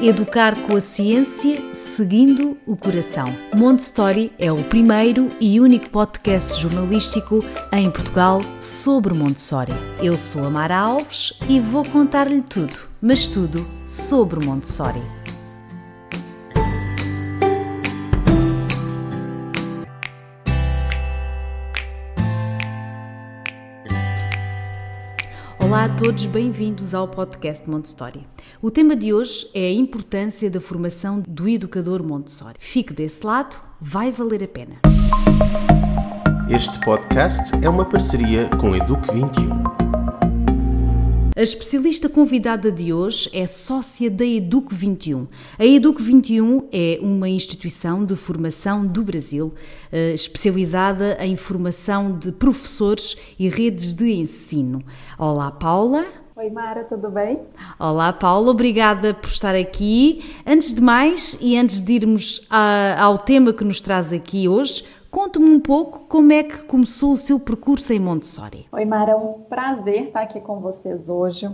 Educar com a ciência, seguindo o coração. Montessori é o primeiro e único podcast jornalístico em Portugal sobre Montessori. Eu sou a Mara Alves e vou contar-lhe tudo, mas tudo sobre Montessori. Olá a todos, bem-vindos ao podcast Montessori. O tema de hoje é a importância da formação do educador Montessori. Fique desse lado, vai valer a pena. Este podcast é uma parceria com Eduque 21. A especialista convidada de hoje é sócia da Educ 21. A Educ 21 é uma instituição de formação do Brasil, eh, especializada em formação de professores e redes de ensino. Olá, Paula. Oi, Mara, tudo bem? Olá, Paula, obrigada por estar aqui. Antes de mais e antes de irmos a, ao tema que nos traz aqui hoje, Conte-me um pouco como é que começou o seu percurso em Montessori. Oi, Mara, é um prazer estar aqui com vocês hoje.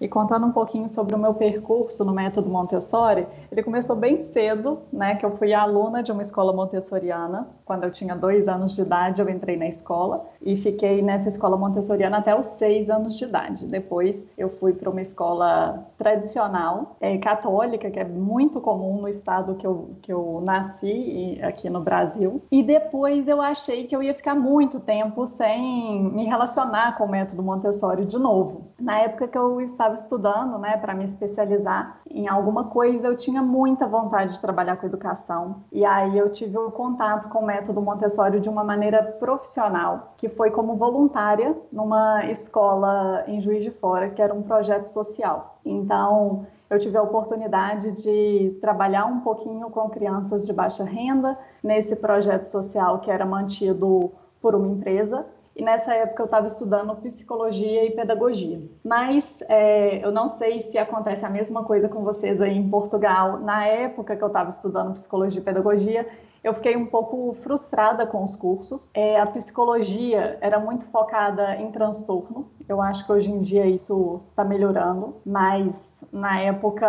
E contando um pouquinho sobre o meu percurso no método Montessori, ele começou bem cedo, né? Que eu fui aluna de uma escola montessoriana. Quando eu tinha dois anos de idade, eu entrei na escola e fiquei nessa escola montessoriana até os seis anos de idade. Depois, eu fui para uma escola tradicional, é, católica, que é muito comum no estado que eu, que eu nasci, aqui no Brasil. E depois eu achei que eu ia ficar muito tempo sem me relacionar com o método Montessori de novo. Na época que eu estava estava estudando, né, para me especializar em alguma coisa, eu tinha muita vontade de trabalhar com educação. E aí eu tive o contato com o método Montessori de uma maneira profissional, que foi como voluntária numa escola em Juiz de Fora, que era um projeto social. Então, eu tive a oportunidade de trabalhar um pouquinho com crianças de baixa renda nesse projeto social que era mantido por uma empresa e nessa época eu estava estudando psicologia e pedagogia. Mas é, eu não sei se acontece a mesma coisa com vocês aí em Portugal. Na época que eu estava estudando psicologia e pedagogia, eu fiquei um pouco frustrada com os cursos. É, a psicologia era muito focada em transtorno. Eu acho que hoje em dia isso está melhorando, mas na época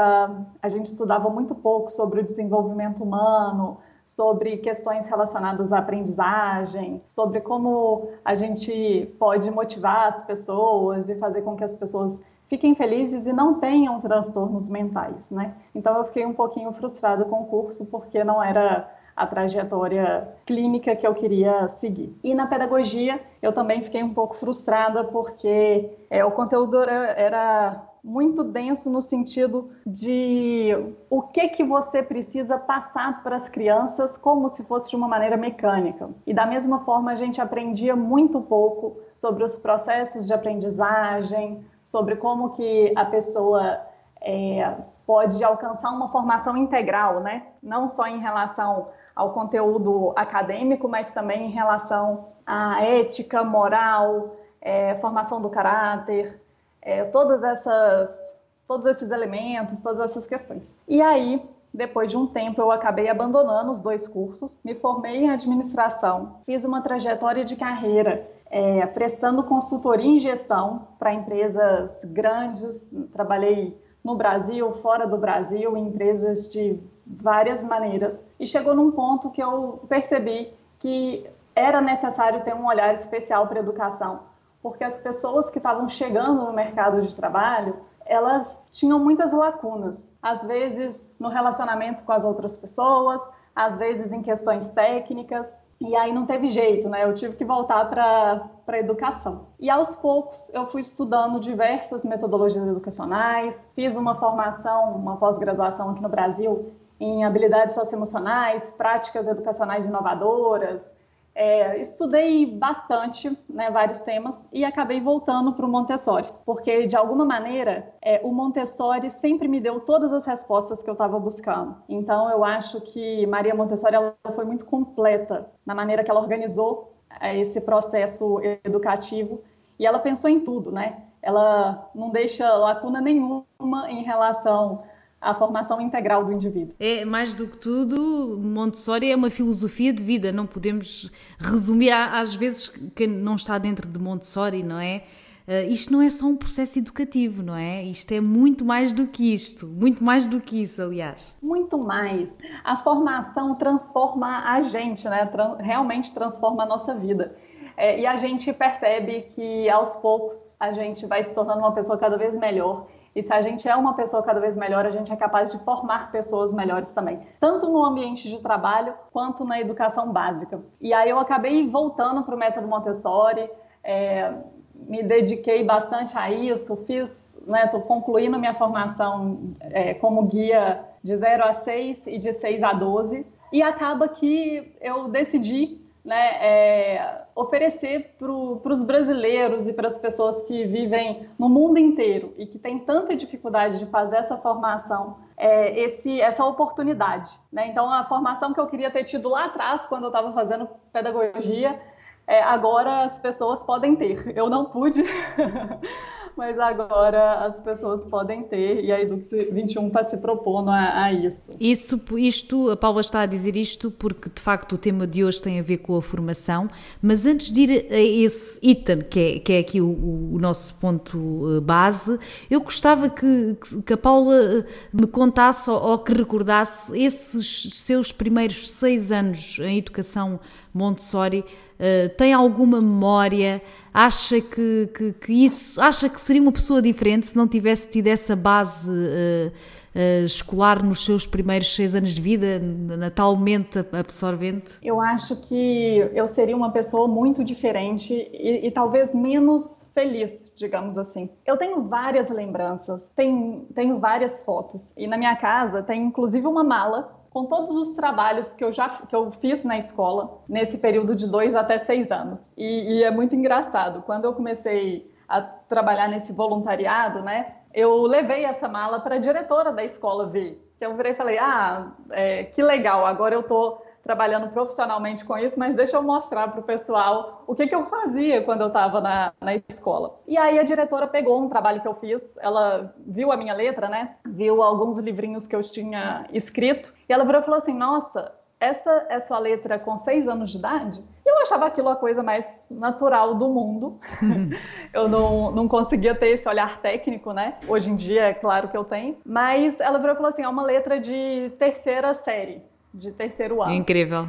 a gente estudava muito pouco sobre o desenvolvimento humano, sobre questões relacionadas à aprendizagem, sobre como a gente pode motivar as pessoas e fazer com que as pessoas fiquem felizes e não tenham transtornos mentais, né? Então eu fiquei um pouquinho frustrada com o curso porque não era a trajetória clínica que eu queria seguir. E na pedagogia eu também fiquei um pouco frustrada porque é, o conteúdo era, era muito denso no sentido de o que que você precisa passar para as crianças como se fosse de uma maneira mecânica. E da mesma forma a gente aprendia muito pouco sobre os processos de aprendizagem, sobre como que a pessoa é, pode alcançar uma formação integral, né? Não só em relação ao conteúdo acadêmico, mas também em relação à ética, moral, é, formação do caráter, é, todas essas, todos esses elementos, todas essas questões. E aí, depois de um tempo, eu acabei abandonando os dois cursos, me formei em administração, fiz uma trajetória de carreira é, prestando consultoria em gestão para empresas grandes, trabalhei no Brasil, fora do Brasil, em empresas de várias maneiras. E chegou num ponto que eu percebi que era necessário ter um olhar especial para a educação, porque as pessoas que estavam chegando no mercado de trabalho, elas tinham muitas lacunas, às vezes no relacionamento com as outras pessoas, às vezes em questões técnicas, e aí não teve jeito, né? Eu tive que voltar para a educação. E aos poucos eu fui estudando diversas metodologias educacionais, fiz uma formação, uma pós-graduação aqui no Brasil em habilidades socioemocionais, práticas educacionais inovadoras, é, estudei bastante, né, vários temas, e acabei voltando para o Montessori, porque de alguma maneira é, o Montessori sempre me deu todas as respostas que eu estava buscando. Então eu acho que Maria Montessori ela foi muito completa na maneira que ela organizou é, esse processo educativo e ela pensou em tudo, né? Ela não deixa lacuna nenhuma em relação a formação integral do indivíduo. É, mais do que tudo, Montessori é uma filosofia de vida, não podemos resumir às vezes que não está dentro de Montessori, não é? Uh, isto não é só um processo educativo, não é? Isto é muito mais do que isto, muito mais do que isso, aliás. Muito mais. A formação transforma a gente, né? Tra realmente transforma a nossa vida. É, e a gente percebe que aos poucos a gente vai se tornando uma pessoa cada vez melhor. E se a gente é uma pessoa cada vez melhor, a gente é capaz de formar pessoas melhores também, tanto no ambiente de trabalho quanto na educação básica. E aí eu acabei voltando para o método Montessori. É, me dediquei bastante a isso, fiz, né, concluindo minha formação é, como guia de 0 a 6 e de 6 a 12, e acaba que eu decidi né, é, oferecer para os brasileiros e para as pessoas que vivem no mundo inteiro e que têm tanta dificuldade de fazer essa formação, é, esse, essa oportunidade. Né? Então, a formação que eu queria ter tido lá atrás, quando eu estava fazendo pedagogia, é, agora as pessoas podem ter. Eu não pude, mas agora as pessoas podem ter e a Edux 21 está se propondo a, a, isso. isso. Isto, a Paula está a dizer isto porque de facto o tema de hoje tem a ver com a formação, mas antes de ir a esse item, que é, que é aqui o, o nosso ponto eh, base, eu gostava que, que a Paula eh, me contasse ou, que recordasse esses seus primeiros seis anos em educação Montessori uh, tem alguma memória? Acha que, que, que, isso, acha que seria uma pessoa diferente se não tivesse tido essa base uh, uh, escolar nos seus primeiros seis anos de vida, natalmente absorvente? Eu acho que eu seria uma pessoa muito diferente e, e talvez menos feliz, digamos assim. Eu tenho várias lembranças, tenho, tenho várias fotos e na minha casa tem inclusive uma mala com todos os trabalhos que eu já que eu fiz na escola nesse período de dois até seis anos. E, e é muito engraçado. Quando eu comecei a trabalhar nesse voluntariado, né, eu levei essa mala para a diretora da escola ver. Eu virei e falei: Ah, é, que legal, agora eu estou trabalhando profissionalmente com isso, mas deixa eu mostrar para o pessoal o que, que eu fazia quando eu estava na, na escola. E aí a diretora pegou um trabalho que eu fiz, ela viu a minha letra, né? Viu alguns livrinhos que eu tinha escrito, e ela virou e falou assim: Nossa, essa é sua letra com seis anos de idade? Eu achava aquilo a coisa mais natural do mundo. eu não, não conseguia ter esse olhar técnico, né? Hoje em dia, é claro que eu tenho. Mas ela virou e falou assim: é uma letra de terceira série de terceiro ano. Incrível.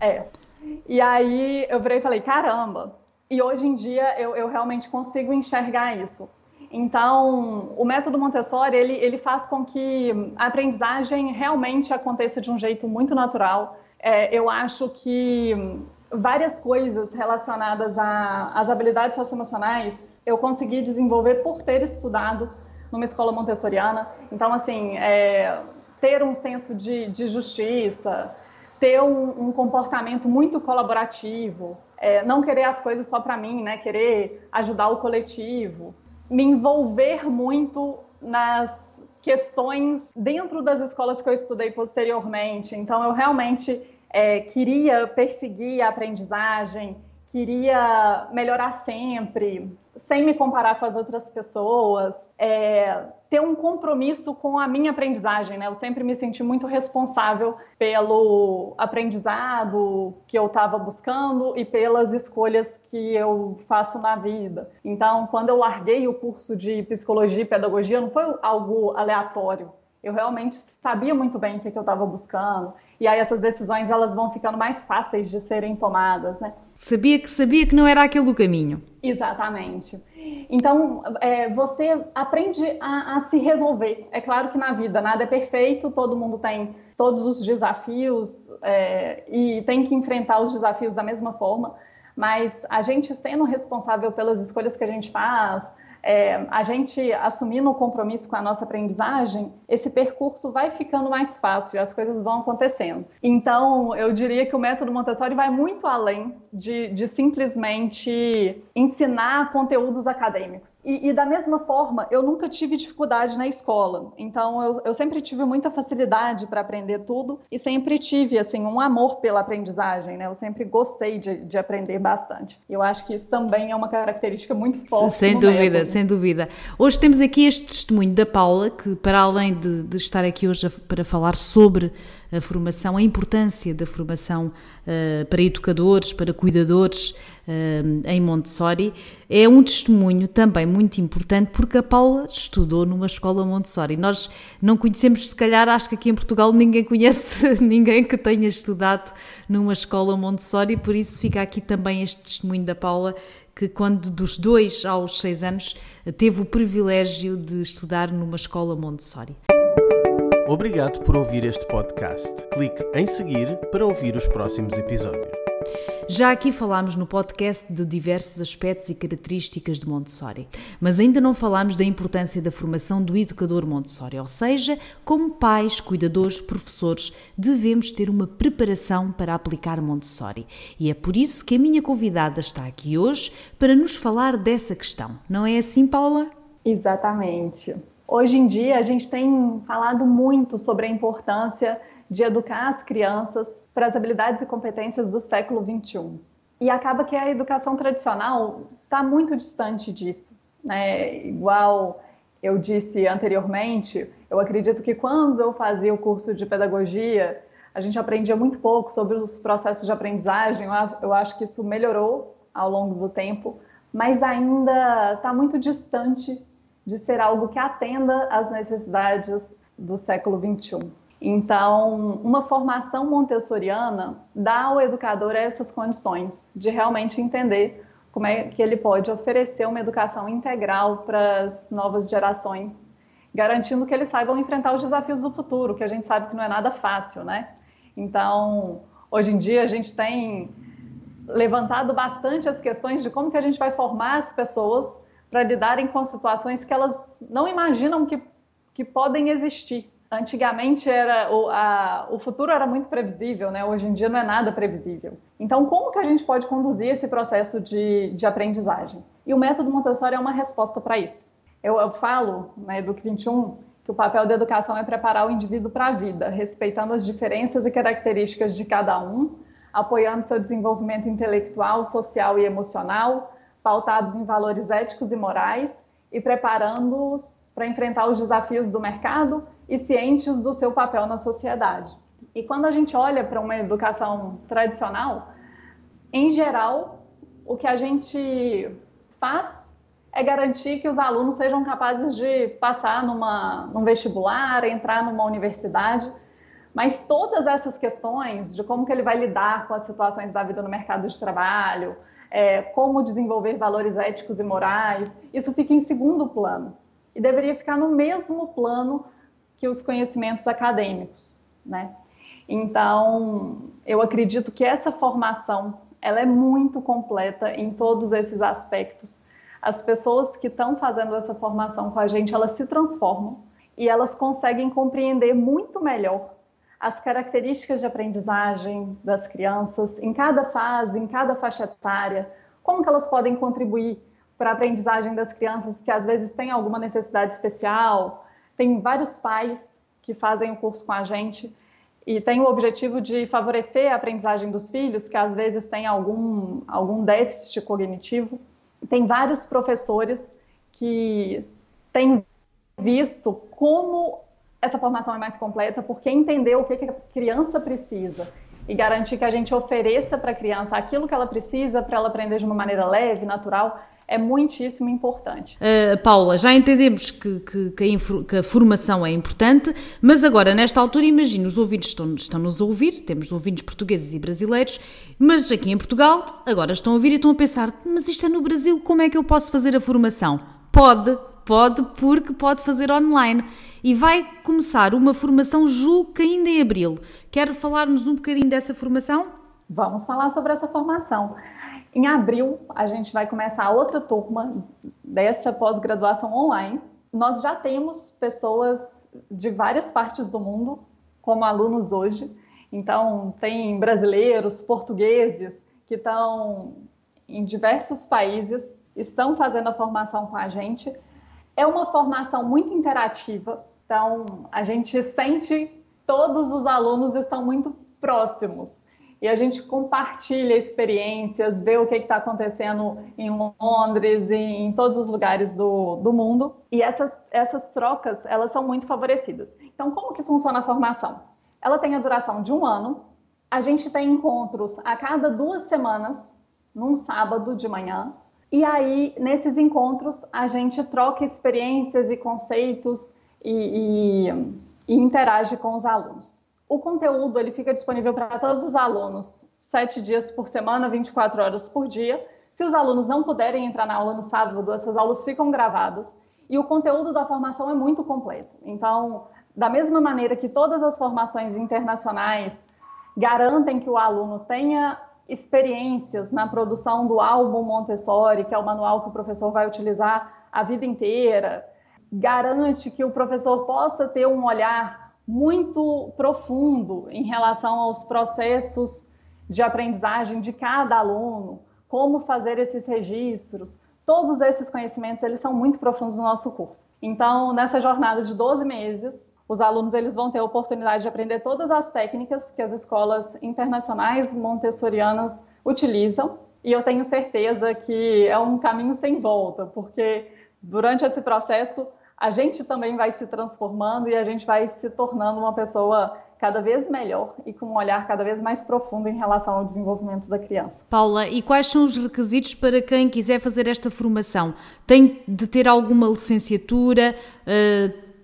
É. E aí eu virei e falei, caramba. E hoje em dia eu, eu realmente consigo enxergar isso. Então, o método Montessori, ele, ele faz com que a aprendizagem realmente aconteça de um jeito muito natural. É, eu acho que várias coisas relacionadas às habilidades socioemocionais eu consegui desenvolver por ter estudado numa escola montessoriana. Então, assim, é, ter um senso de, de justiça, ter um, um, comportamento muito colaborativo, é, não querer as coisas só para mim, né? Querer ajudar o coletivo, me envolver muito nas questões dentro das escolas que eu estudei posteriormente. Então, eu realmente é, queria perseguir a aprendizagem, queria melhorar sempre, sem me comparar com as outras pessoas, é, ter um compromisso com a minha aprendizagem, né? Eu sempre me senti muito responsável pelo aprendizado que eu estava buscando e pelas escolhas que eu faço na vida. Então, quando eu larguei o curso de psicologia e pedagogia, não foi algo aleatório. Eu realmente sabia muito bem o que, que eu estava buscando. E aí essas decisões elas vão ficando mais fáceis de serem tomadas, né? Sabia que sabia que não era aquele o caminho. Exatamente. Então, é, você aprende a, a, se resolver. É claro que na vida nada é perfeito, todo mundo tem todos os desafios é, e tem que enfrentar os desafios da mesma forma, mas a gente sendo responsável pelas escolhas que a gente faz, é, a gente assumindo o compromisso com a nossa aprendizagem, esse percurso vai ficando mais fácil e as coisas vão acontecendo. Então, eu diria que o método Montessori vai muito além de, de simplesmente ensinar conteúdos acadêmicos. E, e, da mesma forma, eu nunca tive dificuldade na escola. Então, eu, eu sempre tive muita facilidade para aprender tudo e sempre tive, assim, um amor pela aprendizagem, né? Eu sempre gostei de, de aprender bastante. Eu acho que isso também é uma característica muito forte. Sem dúvida, método sem dúvida. Hoje temos aqui este testemunho da Paula, que para além de, de estar aqui hoje para falar sobre a formação, a importância da formação uh, para educadores, para cuidadores uh, em Montessori. É um testemunho também muito importante porque a Paula estudou numa escola Montessori. Nós não conhecemos, se calhar, acho que aqui em Portugal ninguém conhece ninguém que tenha estudado numa escola Montessori, por isso fica aqui também este testemunho da Paula que quando dos dois aos seis anos teve o privilégio de estudar numa escola Montessori. Obrigado por ouvir este podcast. Clique em seguir para ouvir os próximos episódios. Já aqui falámos no podcast de diversos aspectos e características de Montessori, mas ainda não falámos da importância da formação do educador Montessori, ou seja, como pais, cuidadores, professores, devemos ter uma preparação para aplicar Montessori. E é por isso que a minha convidada está aqui hoje para nos falar dessa questão. Não é assim, Paula? Exatamente. Hoje em dia, a gente tem falado muito sobre a importância de educar as crianças para as habilidades e competências do século XXI. E acaba que a educação tradicional está muito distante disso. Né? Igual eu disse anteriormente, eu acredito que quando eu fazia o curso de pedagogia, a gente aprendia muito pouco sobre os processos de aprendizagem. Eu acho, eu acho que isso melhorou ao longo do tempo, mas ainda está muito distante de ser algo que atenda às necessidades do século XXI. Então, uma formação montessoriana dá ao educador essas condições de realmente entender como é que ele pode oferecer uma educação integral para as novas gerações, garantindo que eles saibam enfrentar os desafios do futuro, que a gente sabe que não é nada fácil, né? Então, hoje em dia a gente tem levantado bastante as questões de como que a gente vai formar as pessoas para lidarem com situações que elas não imaginam que, que podem existir. Antigamente era o, a, o futuro era muito previsível, né? Hoje em dia não é nada previsível. Então, como que a gente pode conduzir esse processo de, de aprendizagem? E o método Montessori é uma resposta para isso. Eu, eu falo na Educ 21 que o papel da educação é preparar o indivíduo para a vida, respeitando as diferenças e características de cada um, apoiando seu desenvolvimento intelectual, social e emocional, pautados em valores éticos e morais e preparando-os para enfrentar os desafios do mercado e cientes do seu papel na sociedade. E quando a gente olha para uma educação tradicional, em geral, o que a gente faz é garantir que os alunos sejam capazes de passar numa, num vestibular, entrar numa universidade, mas todas essas questões de como que ele vai lidar com as situações da vida no mercado de trabalho, é, como desenvolver valores éticos e morais, isso fica em segundo plano e deveria ficar no mesmo plano que os conhecimentos acadêmicos, né? Então, eu acredito que essa formação ela é muito completa em todos esses aspectos. As pessoas que estão fazendo essa formação com a gente, elas se transformam e elas conseguem compreender muito melhor as características de aprendizagem das crianças em cada fase, em cada faixa etária, como que elas podem contribuir para a aprendizagem das crianças que às vezes têm alguma necessidade especial. Tem vários pais que fazem o curso com a gente e tem o objetivo de favorecer a aprendizagem dos filhos que às vezes têm algum, algum déficit cognitivo. Tem vários professores que têm visto como essa formação é mais completa porque entender o que, que a criança precisa e garantir que a gente ofereça para a criança aquilo que ela precisa para ela aprender de uma maneira leve, natural, é muitíssimo importante. Uh, Paula, já entendemos que, que, que, a que, a formação é importante, mas agora, nesta altura, imagino, os ouvintes estão, estão nos a ouvir, temos ouvintes portugueses e brasileiros, mas aqui em Portugal, agora estão a ouvir e estão a pensar, mas isto é no Brasil, como é que eu posso fazer a formação? Pode, pode, porque pode fazer online e vai começar uma formação, julgo que ainda em abril. Quer falar-nos um bocadinho dessa formação? Vamos falar sobre essa formação. Em abril, a gente vai começar outra turma dessa pós-graduação online. Nós já temos pessoas de várias partes do mundo como alunos hoje. Então, tem brasileiros, portugueses que estão em diversos países, estão fazendo a formação com a gente. É uma formação muito interativa, então, a gente sente todos os alunos estão muito próximos e a gente compartilha experiências, vê o que está acontecendo em Londres e em todos os lugares do, do mundo. E essas, essas trocas, elas são muito favorecidas. Então, como que funciona a formação? ela tem a duração de um ano. A gente tem encontros a cada duas semanas, num sábado de manhã. E aí, nesses encontros, a gente troca experiências e conceitos e, e, e interage com os alunos. O conteúdo ele fica disponível para todos os alunos, sete dias por semana, 24 horas por dia. Se os alunos não puderem entrar na aula no sábado, essas aulas ficam gravadas. E o conteúdo da formação é muito completo. Então, da mesma maneira que todas as formações internacionais garantem que o aluno tenha experiências na produção do álbum Montessori, que é o manual que o professor vai utilizar a vida inteira, garante que o professor possa ter um olhar muito profundo em relação aos processos de aprendizagem de cada aluno, como fazer esses registros. Todos esses conhecimentos, eles são muito profundos no nosso curso. Então, nessa jornada de 12 meses, os alunos eles vão ter a oportunidade de aprender todas as técnicas que as escolas internacionais montessorianas utilizam. E eu tenho certeza que é um caminho sem volta, porque durante esse processo a gente também vai se transformando e a gente vai se tornando uma pessoa cada vez melhor e com um olhar cada vez mais profundo em relação ao desenvolvimento da criança. Paula, e quais são os requisitos para quem quiser fazer esta formação? Tem de ter alguma licenciatura?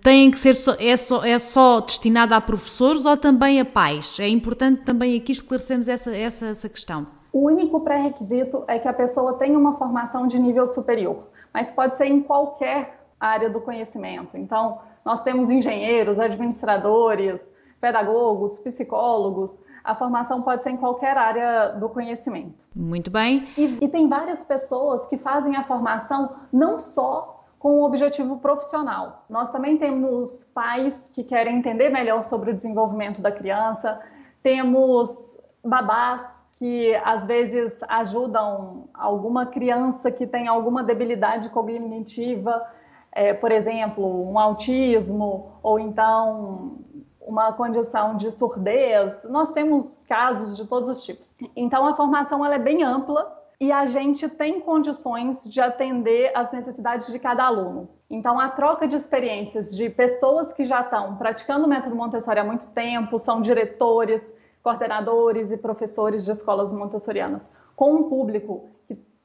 Têm que ser só, é, só, é só destinada a professores ou também a pais? É importante também aqui esclarecermos essa, essa, essa questão. O único pré-requisito é que a pessoa tenha uma formação de nível superior, mas pode ser em qualquer área do conhecimento. Então, nós temos engenheiros, administradores, pedagogos, psicólogos. A formação pode ser em qualquer área do conhecimento. Muito bem. E, e tem várias pessoas que fazem a formação não só com o objetivo profissional. Nós também temos pais que querem entender melhor sobre o desenvolvimento da criança, temos babás que às vezes ajudam alguma criança que tem alguma debilidade cognitiva, é, por exemplo, um autismo ou então uma condição de surdez. Nós temos casos de todos os tipos. Então a formação ela é bem ampla e a gente tem condições de atender às necessidades de cada aluno. Então, a troca de experiências de pessoas que já estão praticando o método Montessori há muito tempo, são diretores, coordenadores e professores de escolas montessorianas, com um público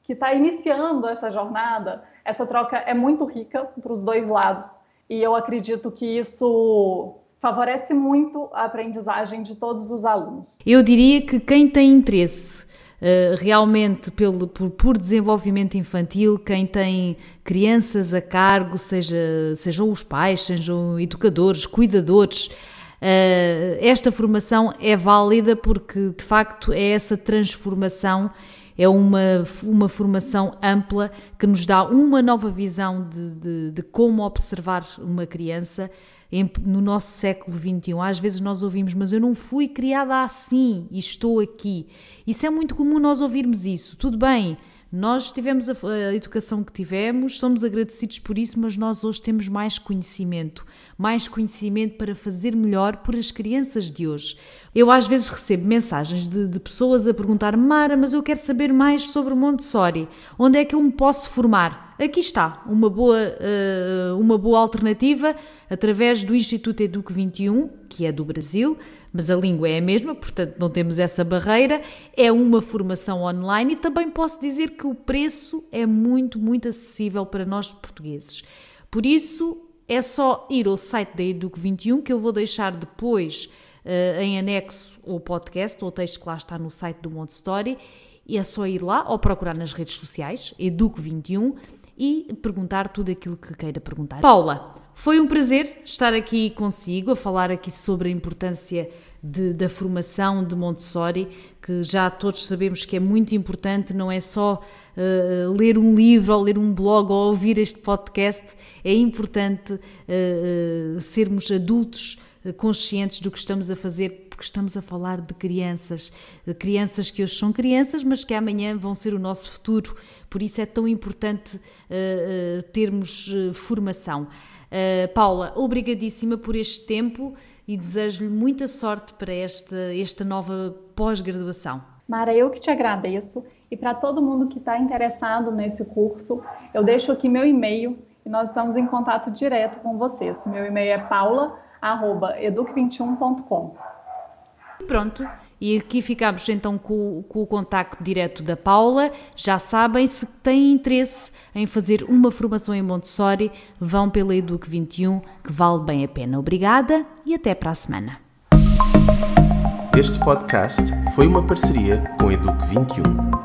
que está iniciando essa jornada, essa troca é muito rica para os dois lados. E eu acredito que isso favorece muito a aprendizagem de todos os alunos. Eu diria que quem tem interesse eh, realmente pelo, por, por, desenvolvimento infantil, quem tem crianças a cargo, seja, sejam os pais, sejam educadores, cuidadores, uh, esta formação é válida porque de facto é essa transformação é uma, uma formação ampla que nos dá uma nova visão de, de, de como observar uma criança no nosso século XXI. Às vezes nós ouvimos, mas eu não fui criada assim e estou aqui. Isso é muito comum nós ouvirmos isso. Tudo bem, nós tivemos a, a, educação que tivemos, somos agradecidos por isso, mas nós hoje temos mais conhecimento, mais conhecimento para fazer melhor por as crianças de hoje. Eu às vezes recebo mensagens de, de pessoas a perguntar: Mara, mas eu quero saber mais sobre Montessori, onde é que eu me posso formar? Aqui está uma boa, uh, uma boa alternativa através do Instituto Educo 21, que é do Brasil, mas a língua é a mesma, portanto não temos essa barreira. É uma formação online e também posso dizer que o preço é muito, muito acessível para nós portugueses. Por isso é só ir ao site da Educo 21, que eu vou deixar depois uh, em anexo ao podcast, ou o texto que lá está no site do Montessori. E é só ir lá ou procurar nas redes sociais, Educo21, e perguntar tudo aquilo que queira perguntar. Paula, foi um prazer estar aqui consigo a falar aqui sobre a importância de, da formação de Montessori, que já todos sabemos que é muito importante, não é só uh, ler um livro ou ler um blog ou ouvir este podcast, é importante uh, sermos adultos conscientes do que estamos a fazer, porque estamos a falar de crianças, de crianças que hoje são crianças, mas que amanhã vão ser o nosso futuro. Por isso é tão importante uh, uh, termos uh, formação. Paula, obrigadíssima por este tempo e desejo-lhe muita sorte para esta, esta nova pós-graduação. Mara, eu que te agradeço e para todo mundo que está interessado nesse curso, eu deixo aqui meu e-mail e nós estamos em contato direto com vocês. Meu e-mail é paula educ21.com. Pronto, e aqui ficamos então com, com, o contacto direto da Paula. Já sabem, se têm interesse em fazer uma formação em Montessori, vão pela Eduque 21, que vale bem a pena. Obrigada e até para a semana. Este podcast foi uma parceria com Eduque 21.